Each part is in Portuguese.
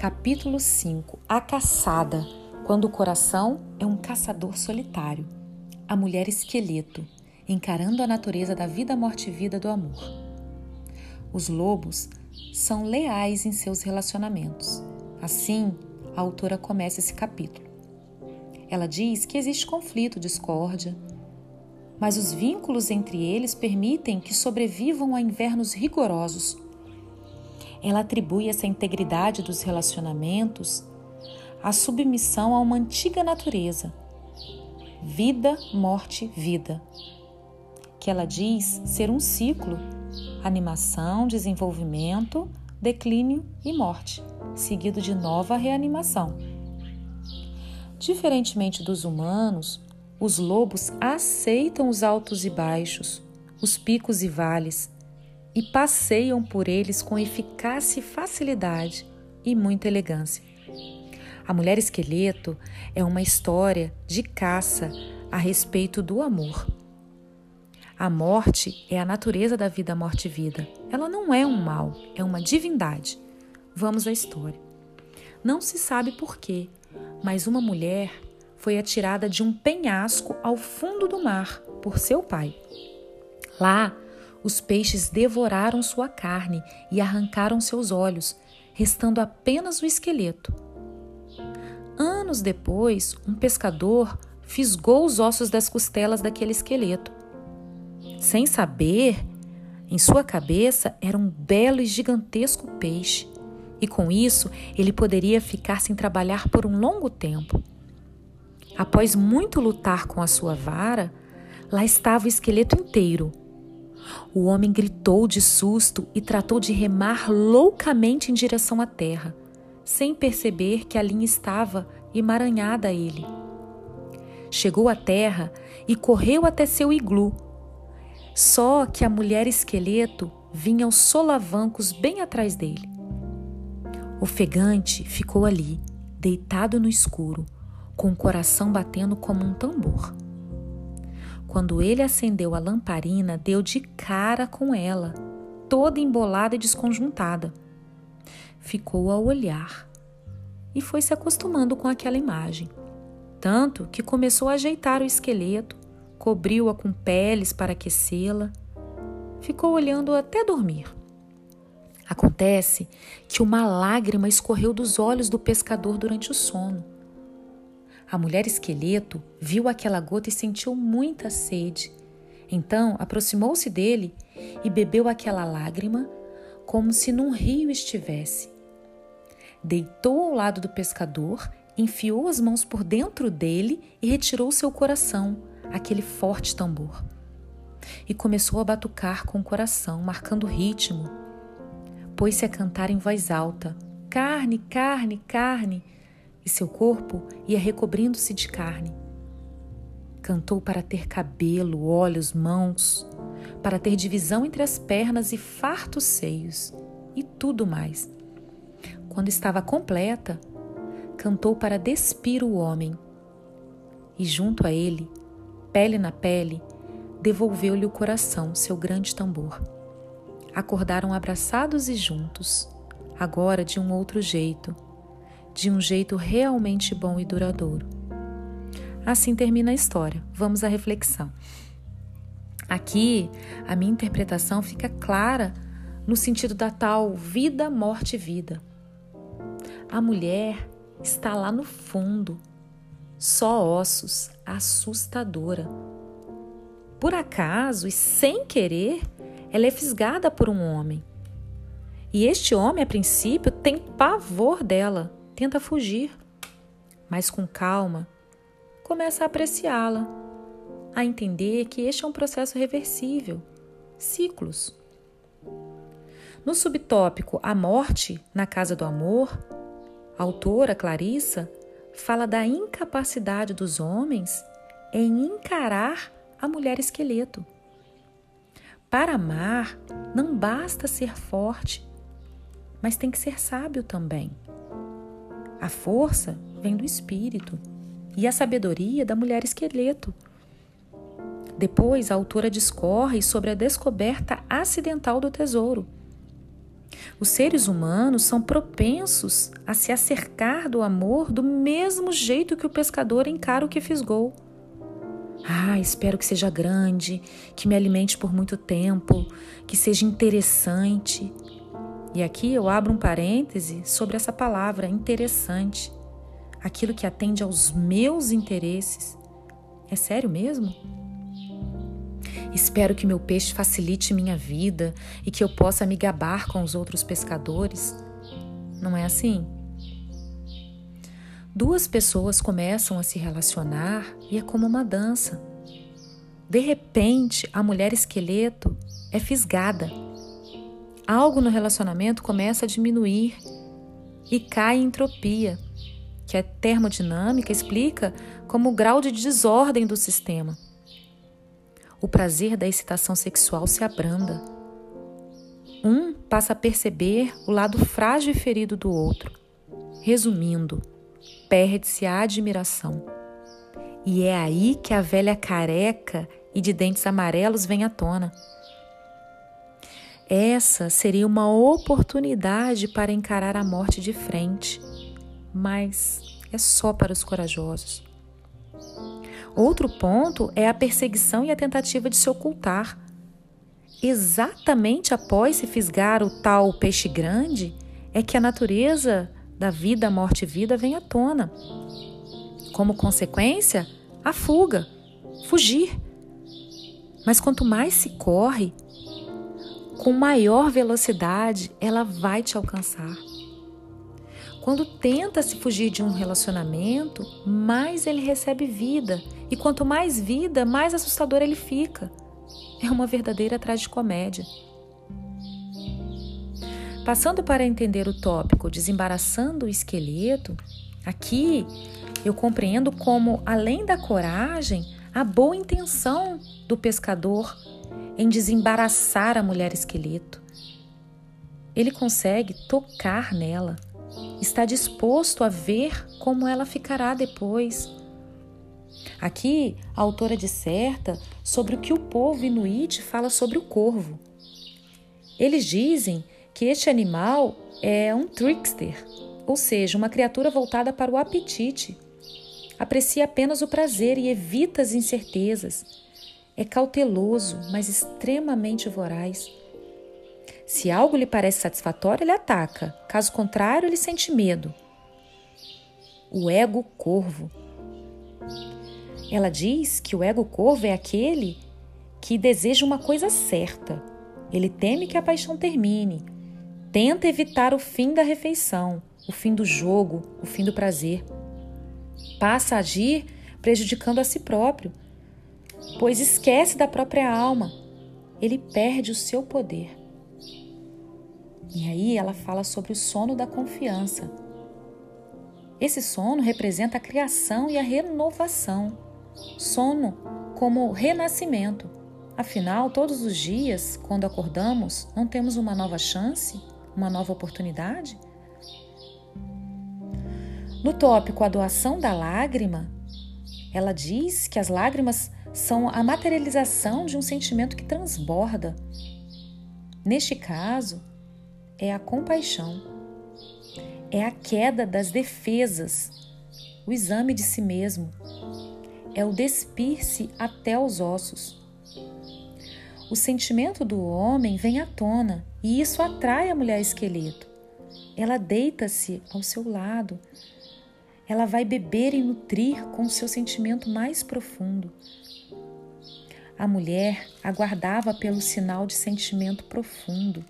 Capítulo 5 A caçada quando o coração é um caçador solitário. A mulher esqueleto, encarando a natureza da vida, morte e vida do amor. Os lobos são leais em seus relacionamentos. Assim, a autora começa esse capítulo. Ela diz que existe conflito, discórdia, mas os vínculos entre eles permitem que sobrevivam a invernos rigorosos ela atribui essa integridade dos relacionamentos à submissão a uma antiga natureza, vida, morte, vida, que ela diz ser um ciclo: animação, desenvolvimento, declínio e morte, seguido de nova reanimação. Diferentemente dos humanos, os lobos aceitam os altos e baixos, os picos e vales, e passeiam por eles com eficácia e facilidade e muita elegância. A Mulher Esqueleto é uma história de caça a respeito do amor. A morte é a natureza da vida, morte e vida. Ela não é um mal, é uma divindade. Vamos à história. Não se sabe por quê, mas uma mulher foi atirada de um penhasco ao fundo do mar por seu pai. Lá, os peixes devoraram sua carne e arrancaram seus olhos, restando apenas o esqueleto. Anos depois, um pescador fisgou os ossos das costelas daquele esqueleto. Sem saber, em sua cabeça era um belo e gigantesco peixe, e com isso ele poderia ficar sem trabalhar por um longo tempo. Após muito lutar com a sua vara, lá estava o esqueleto inteiro, o homem gritou de susto e tratou de remar loucamente em direção à terra, sem perceber que a linha estava emaranhada a ele. Chegou à terra e correu até seu iglu. Só que a mulher esqueleto vinha aos solavancos bem atrás dele. Ofegante ficou ali, deitado no escuro, com o coração batendo como um tambor. Quando ele acendeu a lamparina, deu de cara com ela, toda embolada e desconjuntada. Ficou a olhar e foi se acostumando com aquela imagem. Tanto que começou a ajeitar o esqueleto, cobriu-a com peles para aquecê-la. Ficou olhando até dormir. Acontece que uma lágrima escorreu dos olhos do pescador durante o sono. A mulher esqueleto viu aquela gota e sentiu muita sede. Então aproximou-se dele e bebeu aquela lágrima como se num rio estivesse. Deitou ao lado do pescador, enfiou as mãos por dentro dele e retirou seu coração, aquele forte tambor. E começou a batucar com o coração, marcando ritmo. Pôs-se a cantar em voz alta: Carne, carne, carne e seu corpo ia recobrindo-se de carne. Cantou para ter cabelo, olhos, mãos, para ter divisão entre as pernas e fartos seios, e tudo mais. Quando estava completa, cantou para despir o homem. E junto a ele, pele na pele, devolveu-lhe o coração, seu grande tambor. Acordaram abraçados e juntos, agora de um outro jeito de um jeito realmente bom e duradouro. Assim termina a história. Vamos à reflexão. Aqui, a minha interpretação fica clara no sentido da tal vida, morte, vida. A mulher está lá no fundo, só ossos, assustadora. Por acaso e sem querer, ela é fisgada por um homem. E este homem, a princípio, tem pavor dela tenta fugir, mas com calma começa a apreciá-la, a entender que este é um processo reversível, ciclos. No subtópico A Morte na Casa do Amor, a autora Clarissa fala da incapacidade dos homens em encarar a mulher esqueleto. Para amar, não basta ser forte, mas tem que ser sábio também. A força vem do espírito e a sabedoria da mulher esqueleto. Depois, a autora discorre sobre a descoberta acidental do tesouro. Os seres humanos são propensos a se acercar do amor do mesmo jeito que o pescador encara o que fisgou. Ah, espero que seja grande, que me alimente por muito tempo, que seja interessante. E aqui eu abro um parêntese sobre essa palavra interessante. Aquilo que atende aos meus interesses. É sério mesmo? Espero que meu peixe facilite minha vida e que eu possa me gabar com os outros pescadores. Não é assim? Duas pessoas começam a se relacionar e é como uma dança. De repente, a mulher esqueleto é fisgada. Algo no relacionamento começa a diminuir e cai em entropia, que a termodinâmica explica como o grau de desordem do sistema o prazer da excitação sexual se abranda. Um passa a perceber o lado frágil e ferido do outro. Resumindo, perde-se a admiração. E é aí que a velha careca e de dentes amarelos vem à tona. Essa seria uma oportunidade para encarar a morte de frente, mas é só para os corajosos. Outro ponto é a perseguição e a tentativa de se ocultar. Exatamente após se fisgar o tal peixe grande, é que a natureza da vida, morte e vida vem à tona. Como consequência, a fuga, fugir. Mas quanto mais se corre, com maior velocidade ela vai te alcançar. Quando tenta se fugir de um relacionamento, mais ele recebe vida, e quanto mais vida, mais assustador ele fica. É uma verdadeira tragicomédia. Passando para entender o tópico desembaraçando o esqueleto, aqui eu compreendo como, além da coragem, a boa intenção do pescador em desembaraçar a mulher esqueleto. Ele consegue tocar nela, está disposto a ver como ela ficará depois. Aqui, a autora disserta sobre o que o povo inuit fala sobre o corvo. Eles dizem que este animal é um trickster, ou seja, uma criatura voltada para o apetite. Aprecia apenas o prazer e evita as incertezas. É cauteloso, mas extremamente voraz. Se algo lhe parece satisfatório, ele ataca. Caso contrário, ele sente medo. O ego corvo. Ela diz que o ego corvo é aquele que deseja uma coisa certa. Ele teme que a paixão termine. Tenta evitar o fim da refeição, o fim do jogo, o fim do prazer. Passa a agir prejudicando a si próprio, pois esquece da própria alma. Ele perde o seu poder. E aí ela fala sobre o sono da confiança. Esse sono representa a criação e a renovação. Sono como renascimento. Afinal, todos os dias, quando acordamos, não temos uma nova chance, uma nova oportunidade? No tópico A doação da lágrima, ela diz que as lágrimas são a materialização de um sentimento que transborda. Neste caso, é a compaixão, é a queda das defesas, o exame de si mesmo, é o despir-se até os ossos. O sentimento do homem vem à tona e isso atrai a mulher esqueleto. Ela deita-se ao seu lado. Ela vai beber e nutrir com o seu sentimento mais profundo. A mulher aguardava pelo sinal de sentimento profundo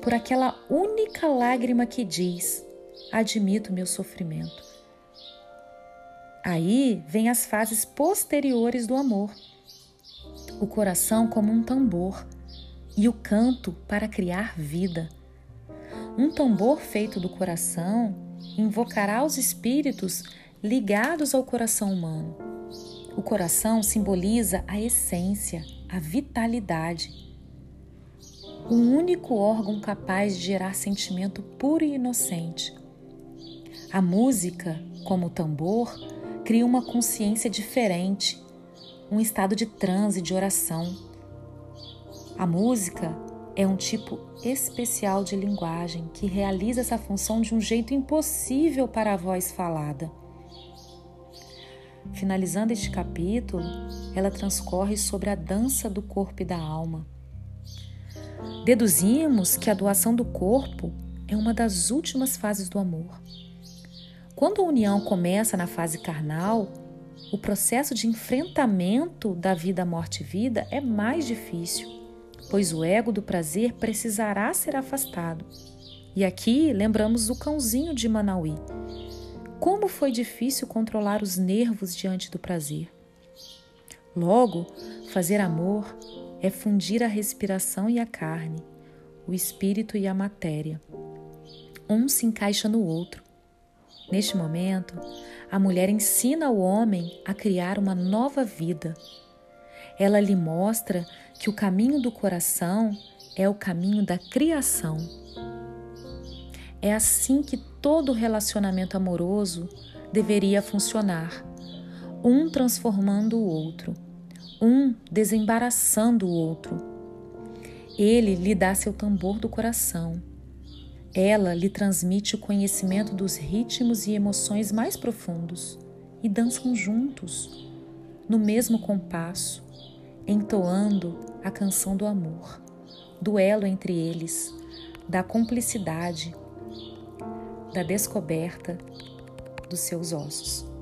por aquela única lágrima que diz: Admito meu sofrimento. Aí vem as fases posteriores do amor. O coração como um tambor e o canto para criar vida. Um tambor feito do coração invocará os espíritos ligados ao coração humano. O coração simboliza a essência, a vitalidade o único órgão capaz de gerar sentimento puro e inocente. A música, como o tambor, cria uma consciência diferente, um estado de transe, de oração. A música é um tipo especial de linguagem que realiza essa função de um jeito impossível para a voz falada. Finalizando este capítulo, ela transcorre sobre a dança do corpo e da alma. Deduzimos que a doação do corpo é uma das últimas fases do amor. Quando a união começa na fase carnal, o processo de enfrentamento da vida, morte e vida é mais difícil, pois o ego do prazer precisará ser afastado. E aqui lembramos o cãozinho de Manauí. Como foi difícil controlar os nervos diante do prazer. Logo, fazer amor é fundir a respiração e a carne, o espírito e a matéria. Um se encaixa no outro. Neste momento, a mulher ensina o homem a criar uma nova vida. Ela lhe mostra que o caminho do coração é o caminho da criação. É assim que todo relacionamento amoroso deveria funcionar, um transformando o outro, um desembaraçando o outro. Ele lhe dá seu tambor do coração ela lhe transmite o conhecimento dos ritmos e emoções mais profundos e dançam juntos, no mesmo compasso, entoando a canção do amor, duelo entre eles, da cumplicidade, da descoberta dos seus ossos.